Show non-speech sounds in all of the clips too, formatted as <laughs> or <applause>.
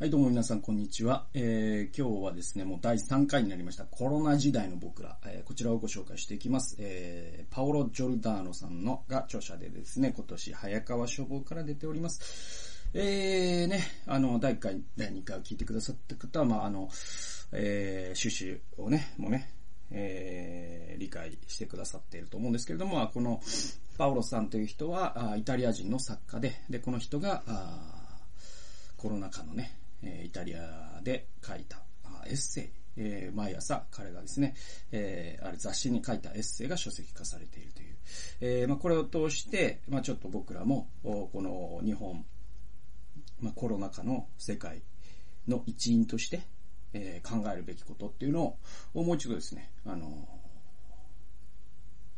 はい、どうも皆さん、こんにちは。えー、今日はですね、もう第3回になりました、コロナ時代の僕ら、えー、こちらをご紹介していきます。えー、パオロ・ジョルダーノさんのが著者でですね、今年早川書房から出ております。えー、ね、あの、第1回、第2回を聞いてくださった方は、まあ、あの、えー、趣旨をね、もうね、えー、理解してくださっていると思うんですけれども、この、パオロさんという人は、イタリア人の作家で、で、この人が、コロナ禍のね、えイタリアで書いたエッセイ、えー、毎朝彼がですね、えー、ある雑誌に書いたエッセイが書籍化されているという。えー、まあ、これを通して、まあ、ちょっと僕らも、この日本、まあ、コロナ禍の世界の一員として、え、考えるべきことっていうのを、もう一度ですね、あの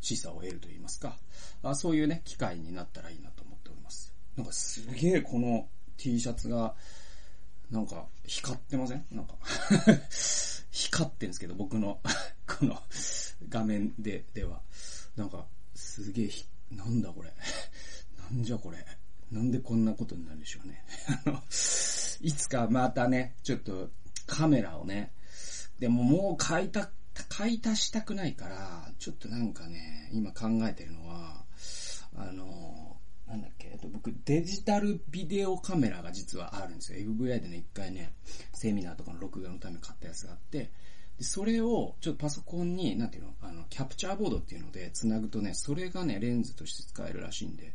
示唆を得ると言いますかあ、そういうね、機会になったらいいなと思っております。なんかすげえこの T シャツが、なんか、光ってません？なんか <laughs> 光ってんですけど、僕の <laughs> この画面で、では。なんか、すげえ、なんだこれ。なんじゃこれ。なんでこんなことになるんでしょうね。<laughs> あの、いつかまたね、ちょっとカメラをね、でももう買いた、買い足したくないから、ちょっとなんかね、今考えてるのは、あの、なんだっけ、えっと、僕、デジタルビデオカメラが実はあるんですよ。FVI でね、一回ね、セミナーとかの録画のため買ったやつがあって、で、それを、ちょっとパソコンに、なんていうの、あの、キャプチャーボードっていうので、繋ぐとね、それがね、レンズとして使えるらしいんで、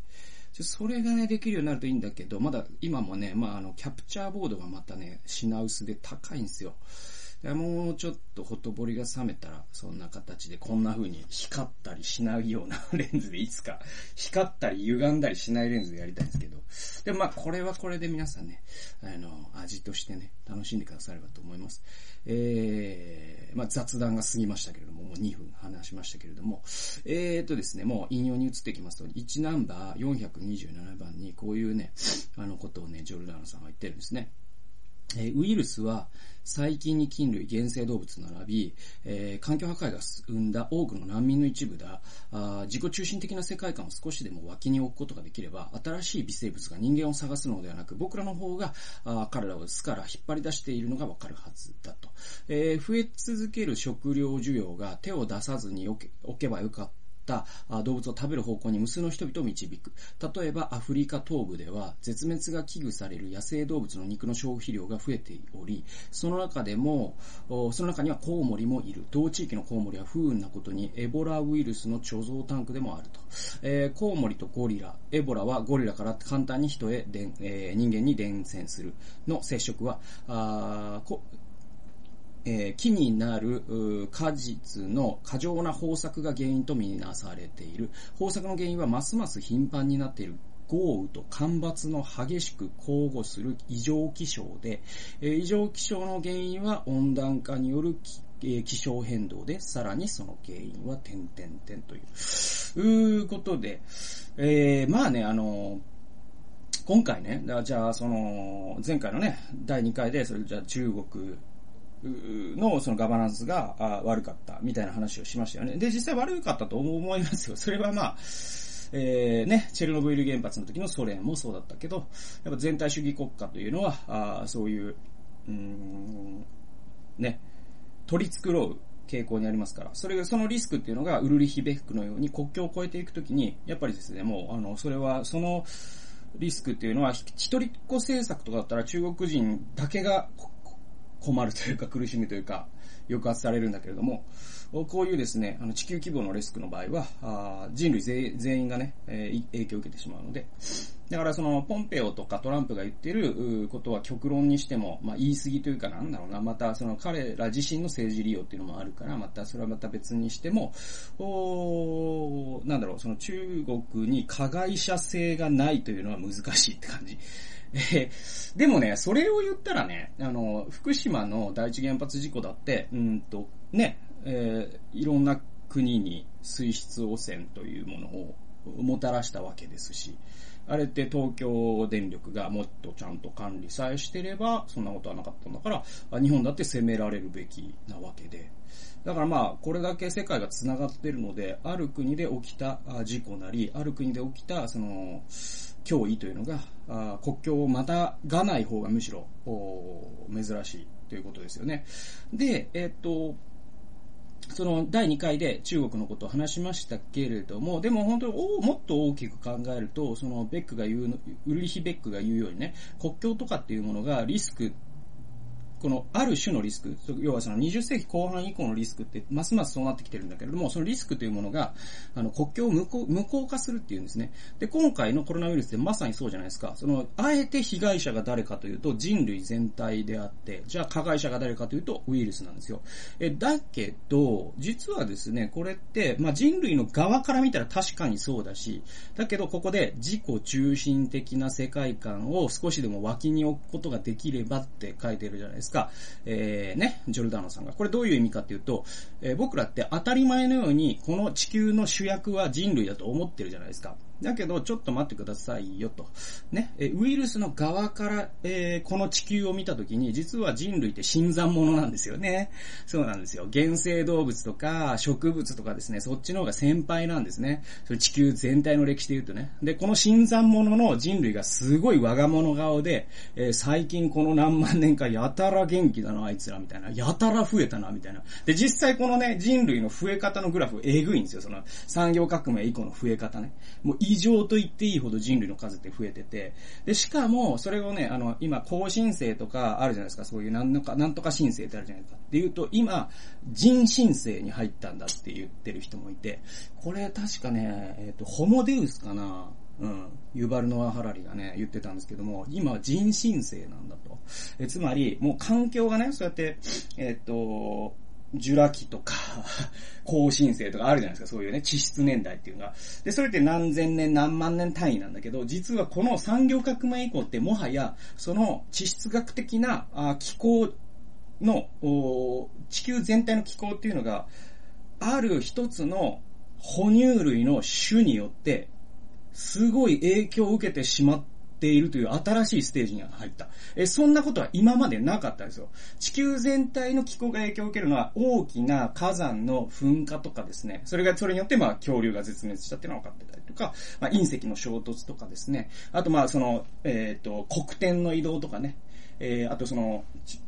それがね、できるようになるといいんだけど、まだ今もね、まあ、あの、キャプチャーボードがまたね、品薄で高いんですよ。もうちょっとほとぼりが冷めたら、そんな形でこんな風に光ったりしないような <laughs> レンズでいつか光ったり歪んだりしないレンズでやりたいんですけど。でもまあこれはこれで皆さんね、あの、味としてね、楽しんでくださればと思います。えー、まあ雑談が過ぎましたけれども、もう2分話しましたけれども、えーとですね、もう引用に移っていきますと、1ナンバー427番にこういうね、あのことをね、ジョルダーノさんが言ってるんですね。えウイルスは細菌に菌類、原生動物並び、えー、環境破壊が生んだ多くの難民の一部だあ、自己中心的な世界観を少しでも脇に置くことができれば、新しい微生物が人間を探すのではなく、僕らの方があ彼らを巣から引っ張り出しているのがわかるはずだと。えー、増え続ける食料需要が手を出さずに置けばよかったった動物を食べる方向に無数の人々を導く。例えばアフリカ東部では絶滅が危惧される野生動物の肉の消費量が増えており、その中でも、その中にはコウモリもいる。同地域のコウモリは不運なことにエボラウイルスの貯蔵タンクでもあると。えー、コウモリとゴリラ、エボラはゴリラから簡単に人へ、えー、人間に伝染するの接触は、えー、木になる果実の過剰な豊作が原因とみなされている。豊作の原因はますます頻繁になっている豪雨と干ばつの激しく交互する異常気象で、えー、異常気象の原因は温暖化による気え、気象変動で、さらにその原因は点々点という、いうことで、えー、まあね、あの今回ね、じゃあその、前回のね、第2回で、それじゃあ中国のそのガバナンスが悪かったみたいな話をしましたよね。で、実際悪かったと思いますよ。それはまあ、えー、ね、チェルノブイリ原発の時のソ連もそうだったけど、やっぱ全体主義国家というのは、あそういう、うん、ね、取り繕う傾向にありますから、それが、そのリスクっていうのが、ウルリヒ・ベックのように国境を越えていくときに、やっぱりですね、もう、あの、それは、その、リスクっていうのは、一人っ子政策とかだったら中国人だけが困るというか苦しむというか、抑圧されるんだけれども、こういうですね、あの地球規模のリスクの場合は、あ人類全員がね、えー、影響を受けてしまうので、だからその、ポンペオとかトランプが言ってることは極論にしても、まあ言い過ぎというかなんだろうな、またその彼ら自身の政治利用っていうのもあるから、またそれはまた別にしても、おなんだろう、その中国に加害者性がないというのは難しいって感じ。え、<laughs> でもね、それを言ったらね、あの、福島の第一原発事故だって、うんと、ね、えー、いろんな国に水質汚染というものをもたらしたわけですし、あれって東京電力がもっとちゃんと管理さえしてれば、そんなことはなかったんだから、日本だって責められるべきなわけで。だからまあ、これだけ世界が繋がってるので、ある国で起きた事故なり、ある国で起きた、その、脅威というのが、国境をまたがない方がむしろ、珍しいということですよね。で、えっ、と、その第2回で中国のことを話しましたけれども、でも本当にもっと大きく考えると、そのベックが言う、ウルリヒ・ベックが言うようにね、国境とかっていうものがリスクこのある種のリスク、要はその20世紀後半以降のリスクって、ますますそうなってきてるんだけれども、そのリスクというものが、あの、国境を無効化するっていうんですね。で、今回のコロナウイルスってまさにそうじゃないですか。その、あえて被害者が誰かというと人類全体であって、じゃあ加害者が誰かというとウイルスなんですよ。え、だけど、実はですね、これって、まあ、人類の側から見たら確かにそうだし、だけどここで自己中心的な世界観を少しでも脇に置くことができればって書いてるじゃないですか。ですか？えー、ね、ジョルダーノさんが。これどういう意味かっていうと、えー、僕らって当たり前のように、この地球の主役は人類だと思ってるじゃないですか。だけど、ちょっと待ってくださいよと。ね。えウイルスの側から、えー、この地球を見たときに、実は人類って新参者なんですよね。そうなんですよ。原生動物とか植物とかですね、そっちの方が先輩なんですね。それ地球全体の歴史で言うとね。で、この新参者の人類がすごい我が物顔で、えー、最近この何万年かやたら元気だな、あいつら、みたいな。やたら増えたな、みたいな。で、実際このね、人類の増え方のグラフ、えぐいんですよ。その産業革命以降の増え方ね。もう異常と言っていいほど人類の数って増えてて、で、しかも、それをね、あの、今、更新生とかあるじゃないですか、そういうなんとか、なんとか申請ってあるじゃないですか。っていうと、今、人申請に入ったんだって言ってる人もいて、これ確かね、えっ、ー、と、ホモデウスかなうん。ユバルノア・ハラリがね、言ってたんですけども、今は人申請なんだと。えつまり、もう環境がね、そうやって、えっ、ー、と、ジュラ紀とか、更新生とかあるじゃないですか、そういうね、地質年代っていうのが。で、それって何千年何万年単位なんだけど、実はこの産業革命以降ってもはや、その地質学的な気候の、地球全体の気候っていうのが、ある一つの哺乳類の種によって、すごい影響を受けてしまっているという新しいステージに入った。え、そんなことは今までなかったですよ。地球全体の気候が影響を受けるのは大きな火山の噴火とかですね。それが、それによってまあ恐竜が絶滅したっていうのは分かってたりとか、まあ隕石の衝突とかですね。あとまあその、えっ、ー、と、黒点の移動とかね。えー、あとその、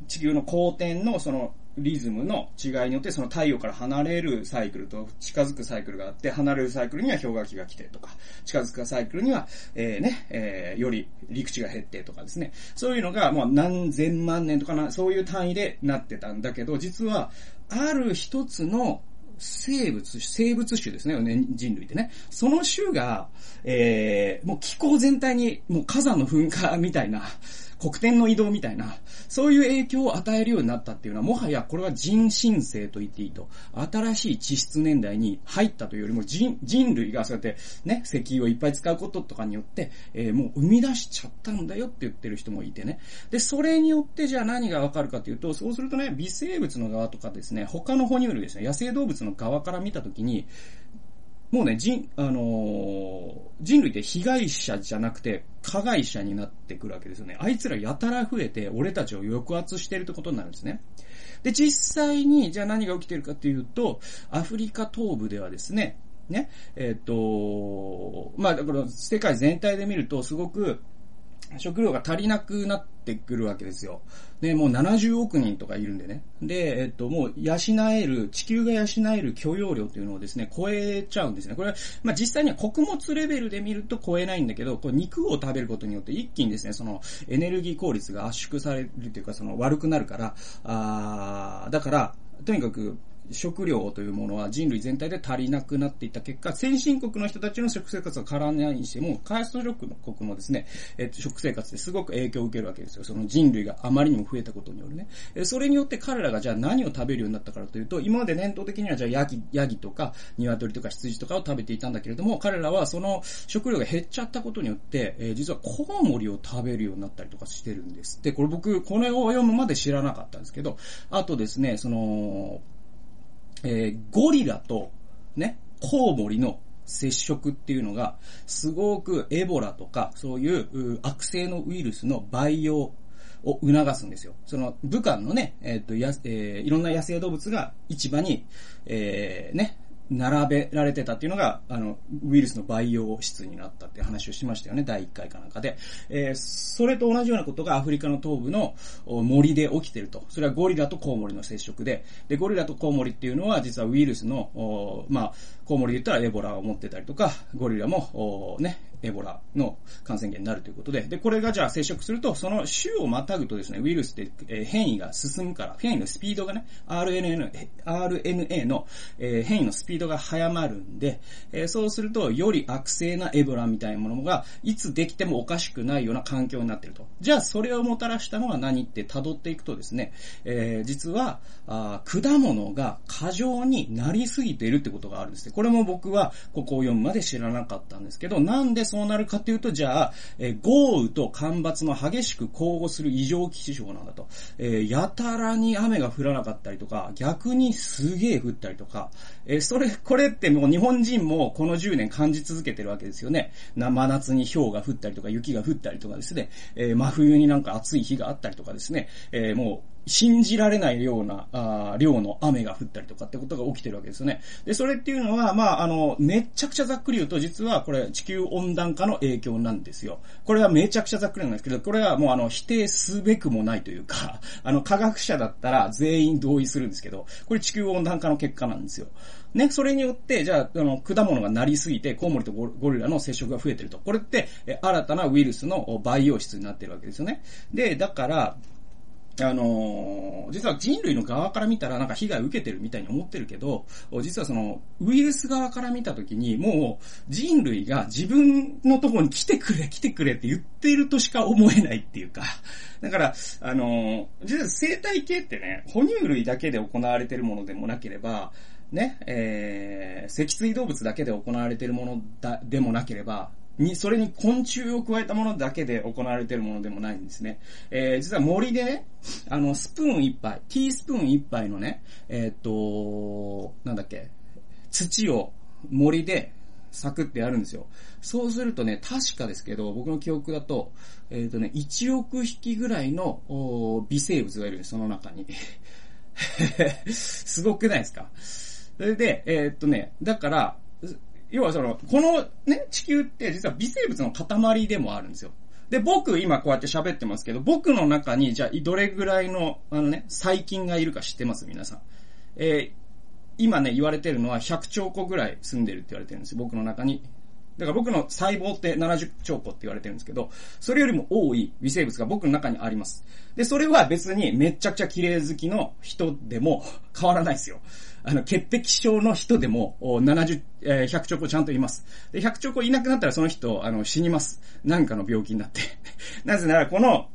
地球の公転のその、リズムの違いによってその太陽から離れるサイクルと近づくサイクルがあって、離れるサイクルには氷河期が来てとか、近づくサイクルには、えー、ね、えー、より陸地が減ってとかですね。そういうのがもう何千万年とかな、そういう単位でなってたんだけど、実は、ある一つの生物、生物種ですね、人類ってね。その種が、えー、もう気候全体に、もう火山の噴火みたいな、黒点の移動みたいな、そういう影響を与えるようになったっていうのは、もはやこれは人新世と言っていいと。新しい地質年代に入ったというよりも人、人類がそうやってね、石油をいっぱい使うこととかによって、えー、もう生み出しちゃったんだよって言ってる人もいてね。で、それによってじゃあ何がわかるかというと、そうするとね、微生物の側とかですね、他の哺乳類ですね、野生動物の側から見たときに、もうね、人、あのー、人類って被害者じゃなくて、加害者になってくるわけですよね。あいつらやたら増えて、俺たちを抑圧してるってことになるんですね。で、実際に、じゃあ何が起きてるかっていうと、アフリカ東部ではですね、ね、えっ、ー、と、まあ、だから世界全体で見ると、すごく、食料が足りなくなってくるわけですよ。で、もう70億人とかいるんでね。で、えっと、もう養える、地球が養える許容量っていうのをですね、超えちゃうんですね。これは、まあ、実際には穀物レベルで見ると超えないんだけど、これ肉を食べることによって一気にですね、そのエネルギー効率が圧縮されるというか、その悪くなるから、あーだから、とにかく、食料というものは人類全体で足りなくなっていった結果、先進国の人たちの食生活が変わらないにしても、開発途上国もですね、えっと、食生活ですごく影響を受けるわけですよ。その人類があまりにも増えたことによるね。それによって彼らがじゃあ何を食べるようになったからというと、今まで伝統的にはじゃあヤギ、ヤギとか、鶏とか羊とかを食べていたんだけれども、彼らはその食料が減っちゃったことによって、え、実はコウモリを食べるようになったりとかしてるんです。で、これ僕、これを読むまで知らなかったんですけど、あとですね、その、えー、ゴリラと、ね、コウモリの接触っていうのが、すごくエボラとか、そういう悪性のウイルスの培養を促すんですよ。その武漢のね、えっ、ー、と、や、えー、いろんな野生動物が市場に、えー、ね、並べられてたっていうのが、あの、ウイルスの培養室になったって話をしましたよね、第1回かなんかで。えー、それと同じようなことがアフリカの東部の森で起きてると。それはゴリラとコウモリの接触で、で、ゴリラとコウモリっていうのは実はウイルスの、まあ、コウモリで言ったらエボラを持ってたりとか、ゴリラも、ね、エボラの感染源になるということで、で、これがじゃあ接触すると、その種をまたぐとですね、ウイルスって、変異が進むから、変異のスピードがね、RNA の、RNA の、変異のスピードが早まるんで、そうすると、より悪性なエボラみたいなものが、いつできてもおかしくないような環境になっていると。じゃあ、それをもたらしたのは何って辿っていくとですね、えー、実は、果物が過剰になりすぎているってことがあるんですね。これも僕は、ここを読むまで知らなかったんですけど、なんでそうなるかというと、じゃあ、えー、豪雨と干ばつの激しく交互する異常気象なんだと。えー、やたらに雨が降らなかったりとか、逆にすげえ降ったりとか、えー、それ、これってもう日本人もこの10年感じ続けてるわけですよね。な、真夏に氷が降ったりとか、雪が降ったりとかですね、えー、真冬になんか暑い日があったりとかですね、えー、もう、信じられないような、あ量の雨が降ったりとかってことが起きてるわけですよね。で、それっていうのは、まあ、あの、めちゃくちゃざっくり言うと、実はこれ地球温暖化の影響なんですよ。これはめちゃくちゃざっくりなんですけど、これはもうあの、否定すべくもないというか、<laughs> あの、科学者だったら全員同意するんですけど、これ地球温暖化の結果なんですよ。ね、それによって、じゃあ、あの、果物がなりすぎて、コウモリとゴリラの接触が増えてると。これって、新たなウイルスの培養室になってるわけですよね。で、だから、あの、実は人類の側から見たらなんか被害を受けてるみたいに思ってるけど、実はその、ウイルス側から見たときに、もう人類が自分のところに来てくれ、来てくれって言ってるとしか思えないっていうか、だから、あの、実は生態系ってね、哺乳類だけで行われてるものでもなければ、ね、えー、脊椎動物だけで行われているものだ、でもなければ、に、それに昆虫を加えたものだけで行われているものでもないんですね。えー、実は森でね、あの、スプーン一杯、ティースプーン一杯のね、えー、っと、なんだっけ、土を森でサクってやるんですよ。そうするとね、確かですけど、僕の記憶だと、えっ、ー、とね、1億匹ぐらいの微生物がいるんです、その中に。<laughs> すごくないですか？それで、えー、っとね、だから、要はその、このね、地球って実は微生物の塊でもあるんですよ。で、僕今こうやって喋ってますけど、僕の中にじゃあどれぐらいの、あのね、細菌がいるか知ってます？皆さん。えー、今ね、言われてるのは100兆個ぐらい住んでるって言われてるんですよ。僕の中に。だから僕の細胞って70兆個って言われてるんですけど、それよりも多い微生物が僕の中にあります。で、それは別にめちゃくちゃ綺麗好きの人でも変わらないですよ。あの、潔癖症の人でも、70、えー、100兆個ちゃんといます。で、100兆個いなくなったらその人、あの、死にます。何かの病気になって。<laughs> なぜなら、この、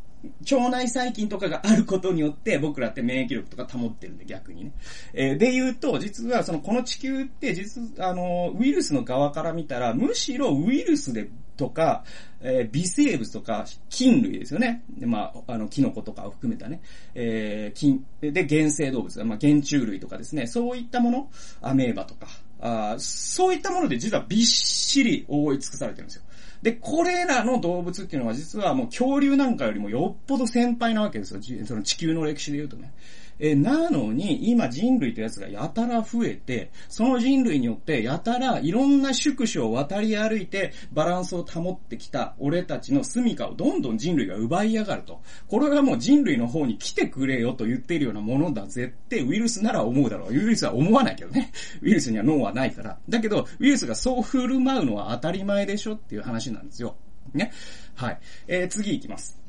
腸内細菌とかがあることによって僕らって免疫力とか保ってるんで逆にね。えー、で言うと、実はそのこの地球って実、あの、ウイルスの側から見たら、むしろウイルスでとか、えー、微生物とか、菌類ですよね。で、まあ、あの、キノコとかを含めたね。えー、菌、で、原生動物、まあ、原虫類とかですね。そういったもの、アメーバとか、あそういったもので実はびっしり覆い尽くされてるんですよ。で、これらの動物っていうのは実はもう恐竜なんかよりもよっぽど先輩なわけですよ。その地球の歴史で言うとね。えなのに、今人類というやつがやたら増えて、その人類によってやたらいろんな宿主を渡り歩いてバランスを保ってきた俺たちの住処をどんどん人類が奪いやがると。これはもう人類の方に来てくれよと言っているようなものだぜってウイルスなら思うだろう。ウイルスは思わないけどね。ウイルスには脳はないから。だけど、ウイルスがそう振る舞うのは当たり前でしょっていう話なんですよ。ね。はい。えー、次行きます。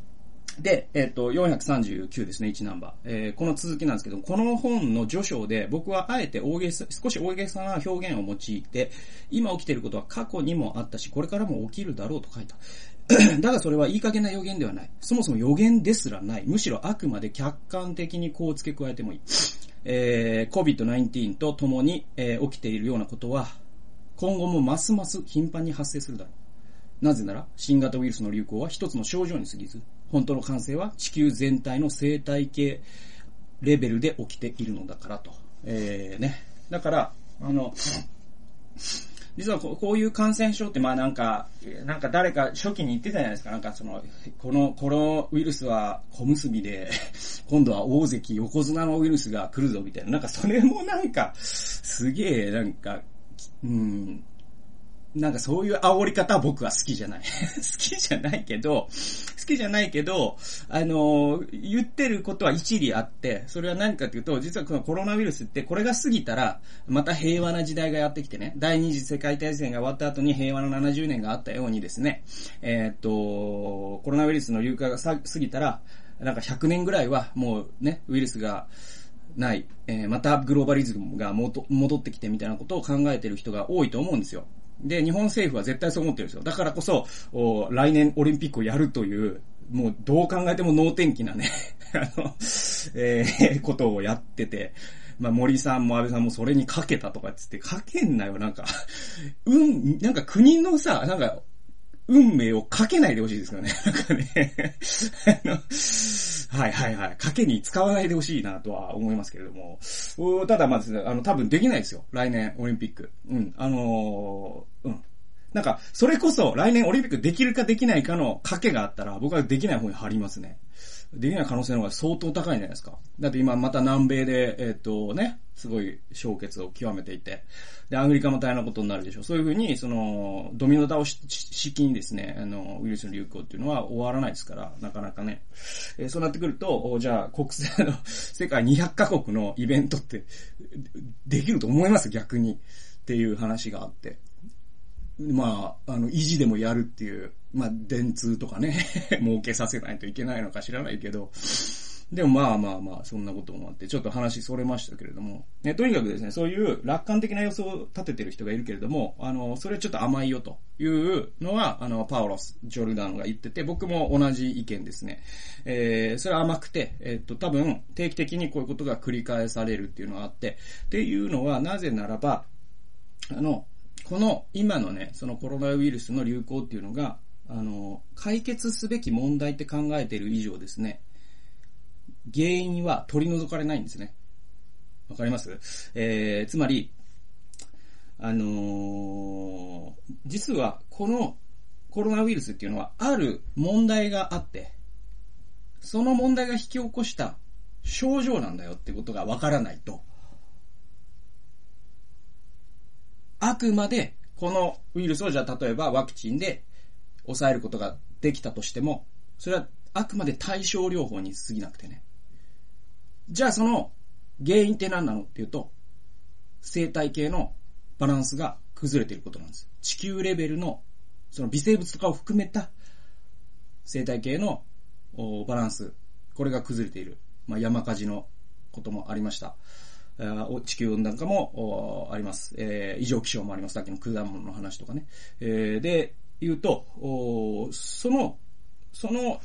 で、えっ、ー、と、439ですね、1ナンバー。えー、この続きなんですけど、この本の序章で、僕はあえて大げさ、少し大げさな表現を用いて、今起きていることは過去にもあったし、これからも起きるだろうと書いた。<clears throat> だがそれはいい加減な予言ではない。そもそも予言ですらない。むしろあくまで客観的にこう付け加えてもいい。えー、COVID-19 と共に、えー、起きているようなことは、今後もますます頻繁に発生するだろう。なぜなら、新型ウイルスの流行は一つの症状に過ぎず、本当の感染は地球全体の生態系レベルで起きているのだからと。えー、ね。だから、あの、実はこういう感染症ってまあなんか、なんか誰か初期に言ってたじゃないですか。なんかその、この、このウイルスは小結びで、<laughs> 今度は大関横綱のウイルスが来るぞみたいな。なんかそれもなんか、すげえなんか、うん、なんかそういう煽り方は僕は好きじゃない。<laughs> 好きじゃないけど、好きじゃないけど、あのー、言ってることは一理あって、それは何かというと、実はこのコロナウイルスってこれが過ぎたら、また平和な時代がやってきてね、第二次世界大戦が終わった後に平和の70年があったようにですね、えー、っと、コロナウイルスの流行が過ぎたら、なんか100年ぐらいはもうね、ウイルスが、ない、えー、またグローバリズムが戻ってきてみたいなことを考えてる人が多いと思うんですよ。で、日本政府は絶対そう思ってるんですよ。だからこそ、来年オリンピックをやるという、もうどう考えても能天気なね <laughs> あの、えー、ことをやってて、まあ、森さんも安倍さんもそれにかけたとかっつって、かけんなよ、なんかうん、なんか国のさ、なんか、運命をかけないでほしいですよね。なんかね <laughs> あの、はいはいはい。賭けに使わないでほしいなとは思いますけれども。ただまず、あの、多分できないですよ。来年オリンピック。うん。あのー、うん。なんか、それこそ来年オリンピックできるかできないかの賭けがあったら、僕はできない方に貼りますね。できない可能性の方が相当高いんじゃないですか。だって今また南米で、えっ、とね、すごい氷結を極めていて、で、アメリカも大変なことになるでしょう。そういうふうに、その、ドミノ倒し式にですね、あの、ウイルスの流行っていうのは終わらないですから、なかなかね。えー、そうなってくると、じゃあ、国際の、<laughs> 世界200カ国のイベントって、できると思います？逆に。っていう話があって。まあ、あの、維持でもやるっていう、まあ、電通とかね、<laughs> 儲けさせないといけないのか知らないけど、でもまあまあまあ、そんなこともあって、ちょっと話それましたけれども、ね、とにかくですね、そういう楽観的な予想を立ててる人がいるけれども、あの、それちょっと甘いよというのは、あの、パオロス・ジョルダンが言ってて、僕も同じ意見ですね。えー、それは甘くて、えー、っと、多分、定期的にこういうことが繰り返されるっていうのがあって、っていうのは、なぜならば、あの、この今のね、そのコロナウイルスの流行っていうのが、あの、解決すべき問題って考えている以上ですね、原因は取り除かれないんですね。わかります？えー、つまり、あのー、実はこのコロナウイルスっていうのはある問題があって、その問題が引き起こした症状なんだよってことがわからないと、あくまでこのウイルスをじゃあ例えばワクチンで抑えることができたとしても、それはあくまで対症療法に過ぎなくてね。じゃあその原因って何なの？っていうと、生態系のバランスが崩れていることなんです。地球レベルの、その微生物とかを含めた生態系のバランス、これが崩れている。まあ、山火事のこともありました。地球温暖化もあります。えー、異常気象もあります。さっきの果物の話とかね。えー、で、言うと、その、その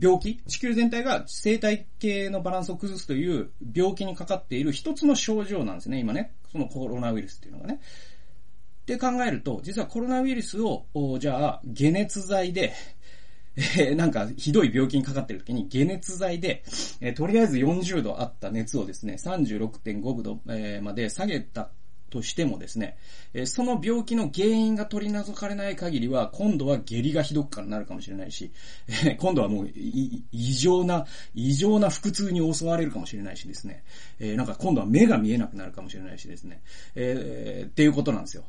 病気、地球全体が生態系のバランスを崩すという病気にかかっている一つの症状なんですね、今ね。そのコロナウイルスっていうのがね。って考えると、実はコロナウイルスを、じゃあ、解熱剤で、えー、なんかひどい病気にかかってる時に解熱剤で、えー、とりあえず40度あった熱をですね、36.5度、えー、まで下げたとしてもですね、えその病気の原因が取り除かれない限りは、今度は下痢がひどくからなるかもしれないし、え今度はもう異常な、異常な腹痛に襲われるかもしれないしですね、えなんか今度は目が見えなくなるかもしれないしですね、えー、っていうことなんですよ。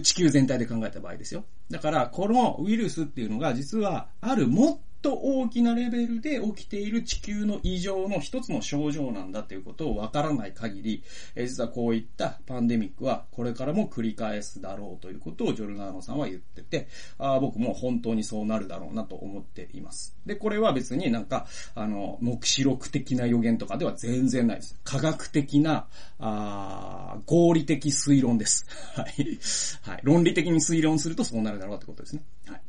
地球全体で考えた場合ですよ。だから、このウイルスっていうのが実は、あるもっと大きなレベルで起きている地球の異常の一つの症状なんだということをわからない限り、実はこういったパンデミックはこれからも繰り返すだろうということをジョルナーノさんは言ってて、あ僕も本当にそうなるだろうなと思っています。で、これは別になんか、あの、目視録的な予言とかでは全然ないです。科学的な、あ合理的推論です。はい。はい。論理的に推論するとそうなるだろうってことですね。はい。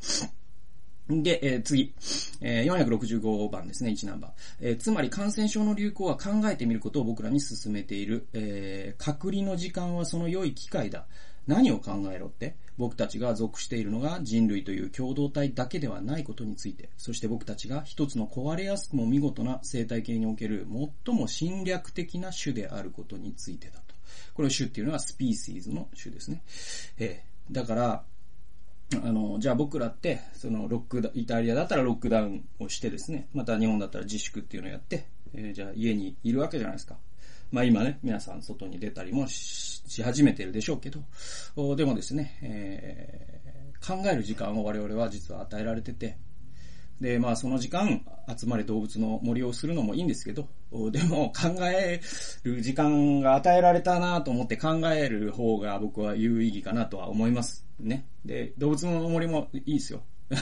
で、えー、次、えー、465番ですね、1ナンバー。えー、つまり感染症の流行は考えてみることを僕らに進めている。えー、隔離の時間はその良い機会だ。何を考えろって？僕たちが属しているのが人類という共同体だけではないことについて、そして僕たちが一つの壊れやすくも見事な生態系における最も侵略的な種であることについてだと。これ種っていうのはスピーシーズの種ですね。えーだから、あの、じゃあ僕らって、そのロックダイタリアだったらロックダウンをしてですね、また日本だったら自粛っていうのをやって、えーじゃあ家にいるわけじゃないですか。まあ今ね、皆さん外に出たりもしし始めてるでしょうけど、でもですね、えー考える時間を我々は実は与えられてて、で、まあその時間、集まれ動物の森をするのもいいんですけど、でも考える時間が与えられたなと思って考える方が僕は有意義かなとは思います。ね。で、動物の森もいいですよ。<laughs>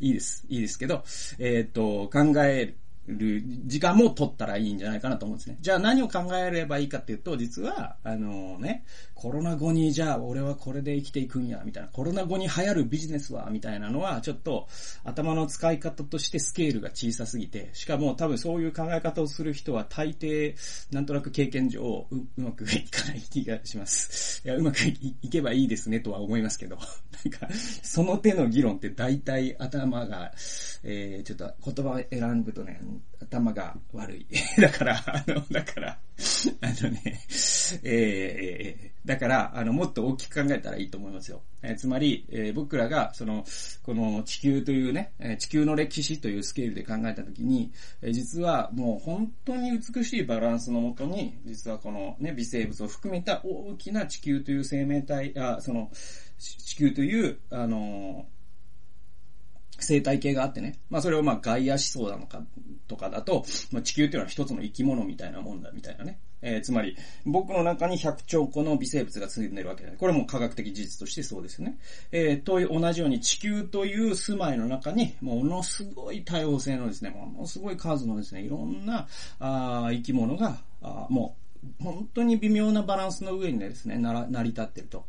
いいです。いいですけど、えーっと、考える時間も取ったらいいんじゃないかなと思うんですね。じゃあ何を考えればいいかっていうと、実は、あのね、コロナ後にじゃあ俺はこれで生きていくんや、みたいな、コロナ後に流行るビジネスは、みたいなのは、ちょっと頭の使い方としてスケールが小さすぎて、しかも多分そういう考え方をする人は大抵、なんとなく経験上う、うまくいかない気がします。いや、うまくいけばいいですねとは思いますけど、<laughs> なんか、その手の議論って大体頭が、えー、ちょっと言葉を選ぶとね、頭が悪い。<laughs> だから、あの、だから、あのね、えー、だから、あの、もっと大きく考えたらいいと思いますよ。えーつまり、えー僕らが、その、この地球というね、え地球の歴史というスケールで考えたときに、えー実はもう本当に美しいバランスのもとに、実はこのね、微生物を含めた大きな地球という生命体、あ、その、地地球という、あのー生態系があってね。まあそれをまあ外野思想なのかとかだと、まあ地球っていうのは一つの生き物みたいなもんだみたいなね。えーつまり、僕の中に100兆個の微生物が住んでるわけだ。これも科学的事実としてそうですよね。えーと同じように地球という住まいの中に、ものすごい多様性のですね、ものすごい数のですね、いろんなあ生き物が、あもう、本当に微妙なバランスの上にですね、なら成り立ってると。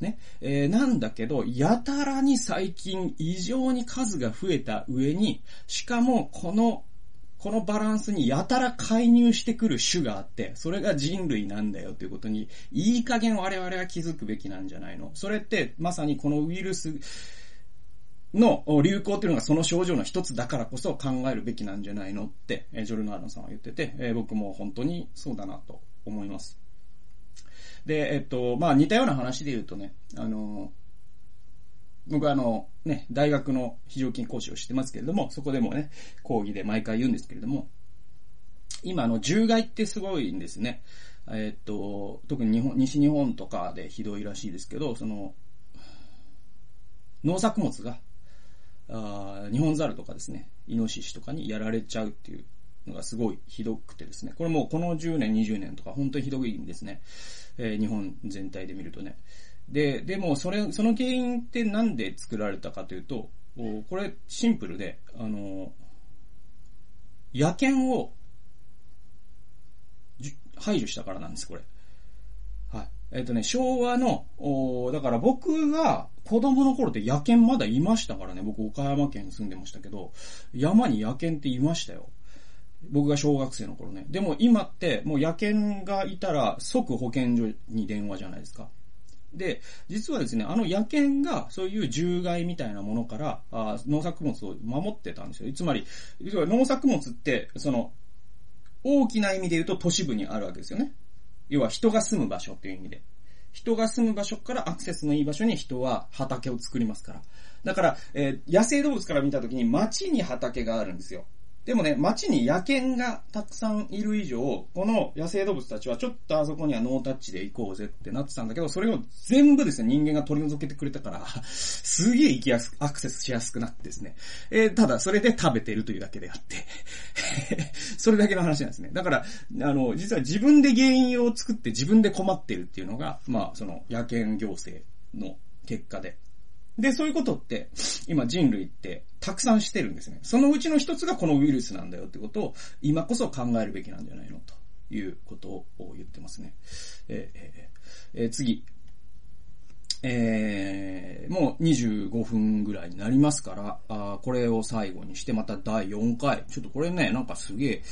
ね。えーなんだけど、やたらに最近異常に数が増えた上に、しかもこの、このバランスにやたら介入してくる種があって、それが人類なんだよということに、いい加減我々は気づくべきなんじゃないのそれって、まさにこのウイルスの流行っていうのがその症状の一つだからこそ考えるべきなんじゃないのって、ジョルナーノさんは言ってて、僕も本当にそうだなと思います。で、えっと、まあ似たような話で言うとね、あの、僕はあの、ね、大学の非常勤講師をしてますけれども、そこでもね、講義で毎回言うんですけれども、今あの、獣害ってすごいんですね。えっと、特に日本、西日本とかでひどいらしいですけど、その、農作物が、あ日本猿とかですね、イノシシとかにやられちゃうっていうのがすごいひどくてですね、これもうこの10年、20年とか本当にひどいんですね。えー日本全体で見るとね。で、でもそれ、その原因ってなんで作られたかというと、おこれシンプルで、あの、野犬をじ排除したからなんです、これ。はい。えっ、とね、昭和の、おだから僕が子供の頃って野犬まだいましたからね、僕岡山県に住んでましたけど、山に野犬っていましたよ。僕が小学生の頃ね。でも今ってもう野犬がいたら即保健所に電話じゃないですか。で、実はですね、あの野犬がそういう獣害みたいなものからあ農作物を守ってたんですよ。つまり、農作物って、その、大きな意味で言うと都市部にあるわけですよね。要は人が住む場所っていう意味で。人が住む場所からアクセスのいい場所に人は畑を作りますから。だから、えー野生動物から見たときに街に畑があるんですよ。でもね、街に野犬がたくさんいる以上、この野生動物たちはちょっとあそこにはノータッチで行こうぜってなってたんだけど、それを全部ですね、人間が取り除けてくれたから、<laughs> すげえ行きやすく、アクセスしやすくなってですね。えーただ、それで食べてるというだけであって、<laughs> それだけの話なんですね。だから、あの、実は自分で原因を作って自分で困ってるっていうのが、まあ、その、野犬行政の結果で。で、そういうことって、今人類ってたくさんしてるんですね。そのうちの一つがこのウイルスなんだよってことを、今こそ考えるべきなんじゃないのということを言ってますね。えーえーえ次。えー、もう25分ぐらいになりますから、あこれを最後にしてまた第4回。ちょっとこれね、なんかすげえ、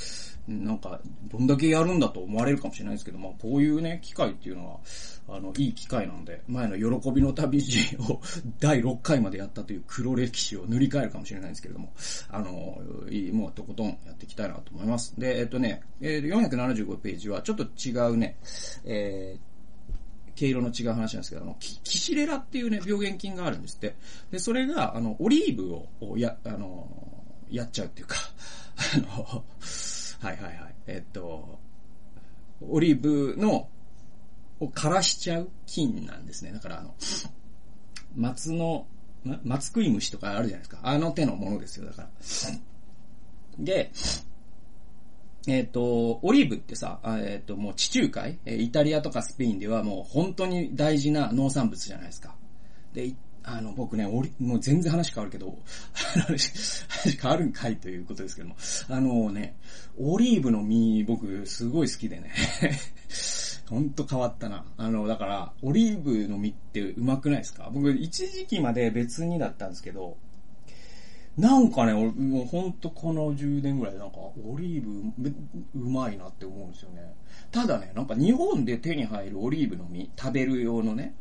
なんか、どんだけやるんだと思われるかもしれないですけど、まあ、こういうね、機会っていうのは、あの、いい機会なんで、前の喜びの旅路を <laughs> 第6回までやったという黒歴史を塗り替えるかもしれないですけれども、あの、いいもうとことんやっていきたいなと思います。で、えっとね、えー475ページはちょっと違うね、えー毛色の違う話なんですけど、あの、キキシレラっていうね、病原菌があるんですって。で、それが、あの、オリーブを、や、あの、やっちゃうっていうか、<laughs> あの、はいはいはい。えっと、オリーブの、を枯らしちゃう菌なんですね。だからあの、松の、松食い虫とかあるじゃないですか。あの手のものですよ、だから。で、えっ、ー、と、オリーブってさ、えっ、ー、と、もう地中海、イタリアとかスペインではもう本当に大事な農産物じゃないですか。で、あの、僕ね、オリ、もう全然話変わるけど、話変わるんかいということですけども、あのね、オリーブの実、僕、すごい好きでね、<laughs> ほんと変わったな。あの、だから、オリーブの実ってうまくないですか？僕、一時期まで別にだったんですけど、なんかね、俺、もうほんとこの10年ぐらいなんか、オリーブうまいなって思うんですよね。ただね、なんか日本で手に入るオリーブの実、食べる用のね、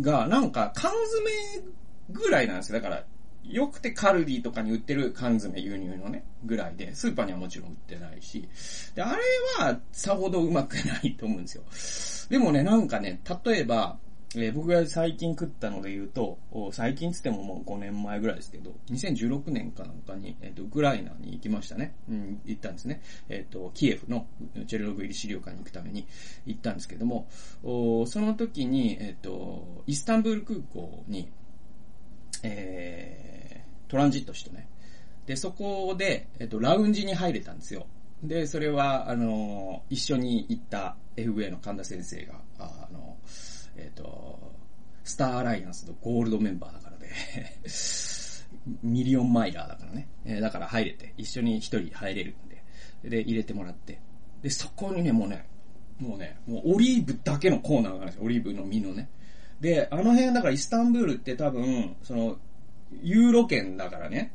が、なんか缶詰ぐらいなんですよ。だから、よくてカルディとかに売ってる缶詰輸入のね、ぐらいで、スーパーにはもちろん売ってないし、で、あれはさほどうまくないと思うんですよ。でもね、なんかね、例えば、えー、僕が最近食ったので言うと、最近つってももう5年前ぐらいですけど、2016年かなんかに、えっ、ー、と、ウクライナに行きましたね。うん、行ったんですね。えっ、ー、と、キエフのチェルノブイリ資料館に行くために行ったんですけども、おその時に、えっ、と、イスタンブール空港に、えー、トランジットしてね。で、そこで、えっ、と、ラウンジに入れたんですよ。で、それは、あの、一緒に行った FA の神田先生が、あの、えっ、ー、と、スターアライアンスのゴールドメンバーだからで <laughs> ミリオンマイラーだからね。えー、だから入れて、一緒に一人入れるんで、で、入れてもらって。で、そこにね、もうね、もうね、もうオリーブだけのコーナーがあるんですよ。オリーブの実のね。で、あの辺だからイスタンブールって多分、その、ユーロ圏だからね。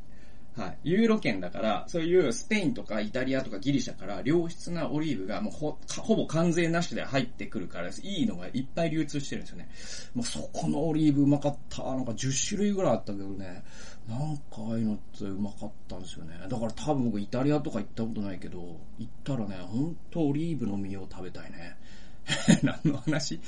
はい。ユーロ圏だから、そういうスペインとかイタリアとかギリシャから良質なオリーブがもうほ、ほぼ関税なしで入ってくるから、いいのがいっぱい流通してるんですよね。もうそこのオリーブうまかった。なんか10種類ぐらいあったけどね。なんかああいうのってうまかったんですよね。だから多分僕イタリアとか行ったことないけど、行ったらね、ほんとオリーブの実を食べたいね。<laughs> 何の話？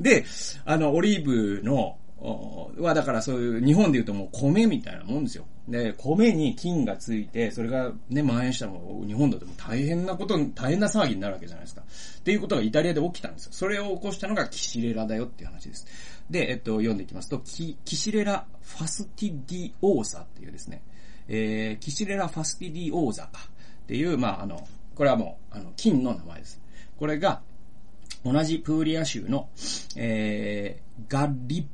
で、あの、オリーブの、は、だからそういう、日本で言うともう米みたいなもんですよ。で、米に菌がついて、それがね、蔓延したらも日本だとも大変なこと、大変な騒ぎになるわけじゃないですか。っていうことがイタリアで起きたんですよ。それを起こしたのがキシレラだよっていう話です。で、えっと、読んでいきますと、キ Xylella fastidiosa っていうですね、えー、 Xylella fastidiosa かっていう、まあ、あの、これはもう、あの、菌の名前です。これが、同じプーリア州の、えー、ガリッ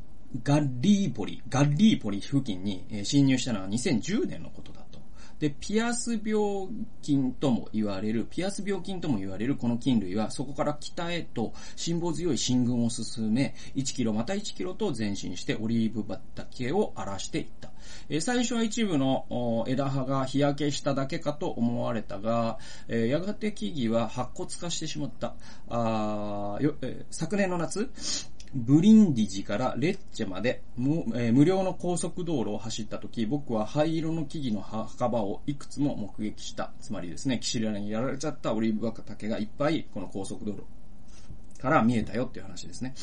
ガッリーポリ、ガッリーポリ付近に侵入したのは2010年のことだと。で、ピアス病菌とも言われる、ピアス病菌とも言われるこの菌類は、そこから北へと辛抱強い進軍を進め、1キロまた1キロと前進してオリーブ畑を荒らしていった。最初は一部の枝葉が日焼けしただけかと思われたが、やがて木々は白骨化してしまった。あよえ昨年の夏、ブリンディジからレッチェまで無,、えー、無料の高速道路を走った時、僕は灰色の木々の墓場をいくつも目撃した。つまりですね、キシリアにやられちゃったオリーブ畑がいっぱいこの高速道路から見えたよっていう話ですね。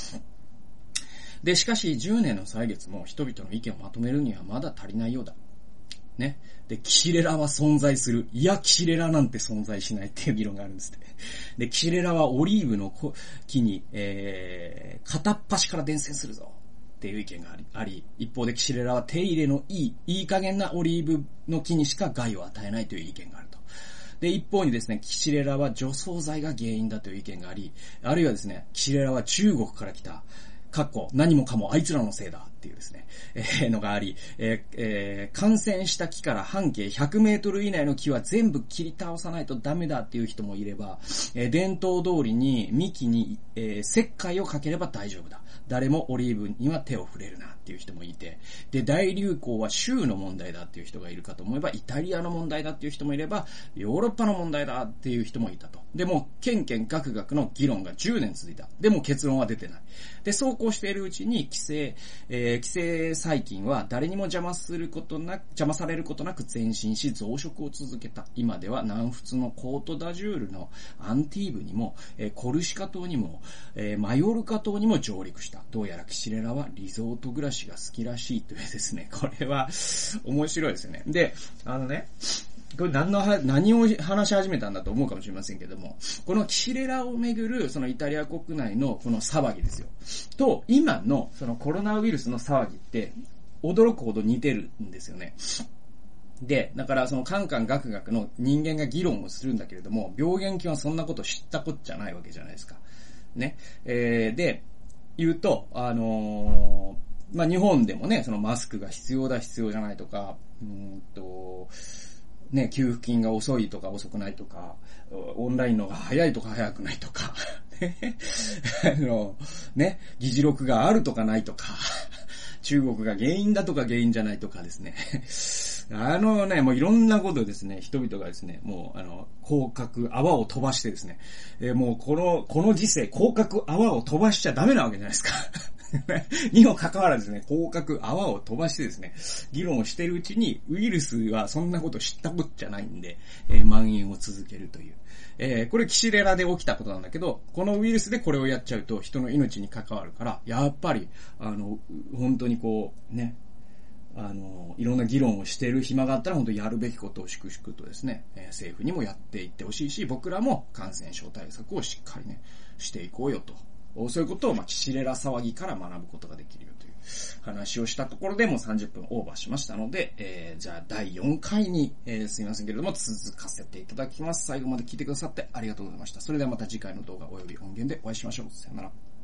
で、しかし10年の歳月も人々の意見をまとめるにはまだ足りないようだ。ね。で、キシレラは存在する。いや、キシレラなんて存在しないっていう議論があるんですって。で、キシレラはオリーブの木に、えー、片っ端から伝染するぞ。っていう意見があり、あり一方でキシレラは手入れのいい、いい加減なオリーブの木にしか害を与えないという意見があると。で、一方にですね、キシレラは除草剤が原因だという意見があり、あるいはですね、キシレラは中国から来た、かっこ、何もかもあいつらのせいだっていうですね、えー、のがあり、えーえー、感染した木から半径100メートル以内の木は全部切り倒さないとダメだっていう人もいれば、えー、伝統通りに幹に、えー、石灰をかければ大丈夫だ。誰もオリーブには手を触れるなっていう人もいて、で、大流行は州の問題だっていう人がいるかと思えば、イタリアの問題だっていう人もいれば、ヨーロッパの問題だっていう人もいたと。でも、ケンケンガクガクの議論が10年続いた。でも結論は出てない。で、そうこうしているうちに規制、ええー、寄生細菌は誰にも邪魔することなく、邪魔されることなく前進し増殖を続けた。今では南仏のコートダジュールのアンティーブにも、えー、コルシカ島にも、えー、マヨルカ島にも上陸した。どうやらキシレラはリゾート暮らしが好きらしいというですね、<laughs> これは面白いですよね。で、あのね、これ何の、何を話し始めたんだと思うかもしれませんけども、このキシレラをめぐる、そのイタリア国内のこの騒ぎですよ。と、今のそのコロナウイルスの騒ぎって、驚くほど似てるんですよね。で、だからそのカンカンガクガクの人間が議論をするんだけれども、病原菌はそんなこと知ったこっちゃないわけじゃないですか。ね。えー、で、言うと、あのー、まあ、日本でもね、そのマスクが必要だ必要じゃないとか、うんと、ね、給付金が遅いとか遅くないとか、オンラインのが早いとか早くないとか、<laughs> あの、ね、議事録があるとかないとか、中国が原因だとか原因じゃないとかですね。あのね、もういろんなことですね、人々がですね、もう、あの、広角、泡を飛ばしてですね、えー、もうこの、この時世、広角、泡を飛ばしちゃダメなわけじゃないですか。<laughs> にもかかわらずね、広角、泡を飛ばしてですね、議論をしてるうちに、ウイルスはそんなこと知ったこっちゃないんで、えー、蔓延を続けるという。えー、これキシレラで起きたことなんだけど、このウイルスでこれをやっちゃうと人の命に関わるから、やっぱり、あの、本当にこう、ね、あの、いろんな議論をしている暇があったら本当にやるべきことを粛々とですね、え、政府にもやっていってほしいし、僕らも感染症対策をしっかりね、していこうよと。そういうことを、まあ、キシレラ騒ぎから学ぶことができるよという話をしたところでもう30分オーバーしましたので、えー、じゃあ第4回に、えー、すいませんけれども続かせていただきます。最後まで聞いてくださってありがとうございました。それではまた次回の動画及び音源でお会いしましょう。さよなら。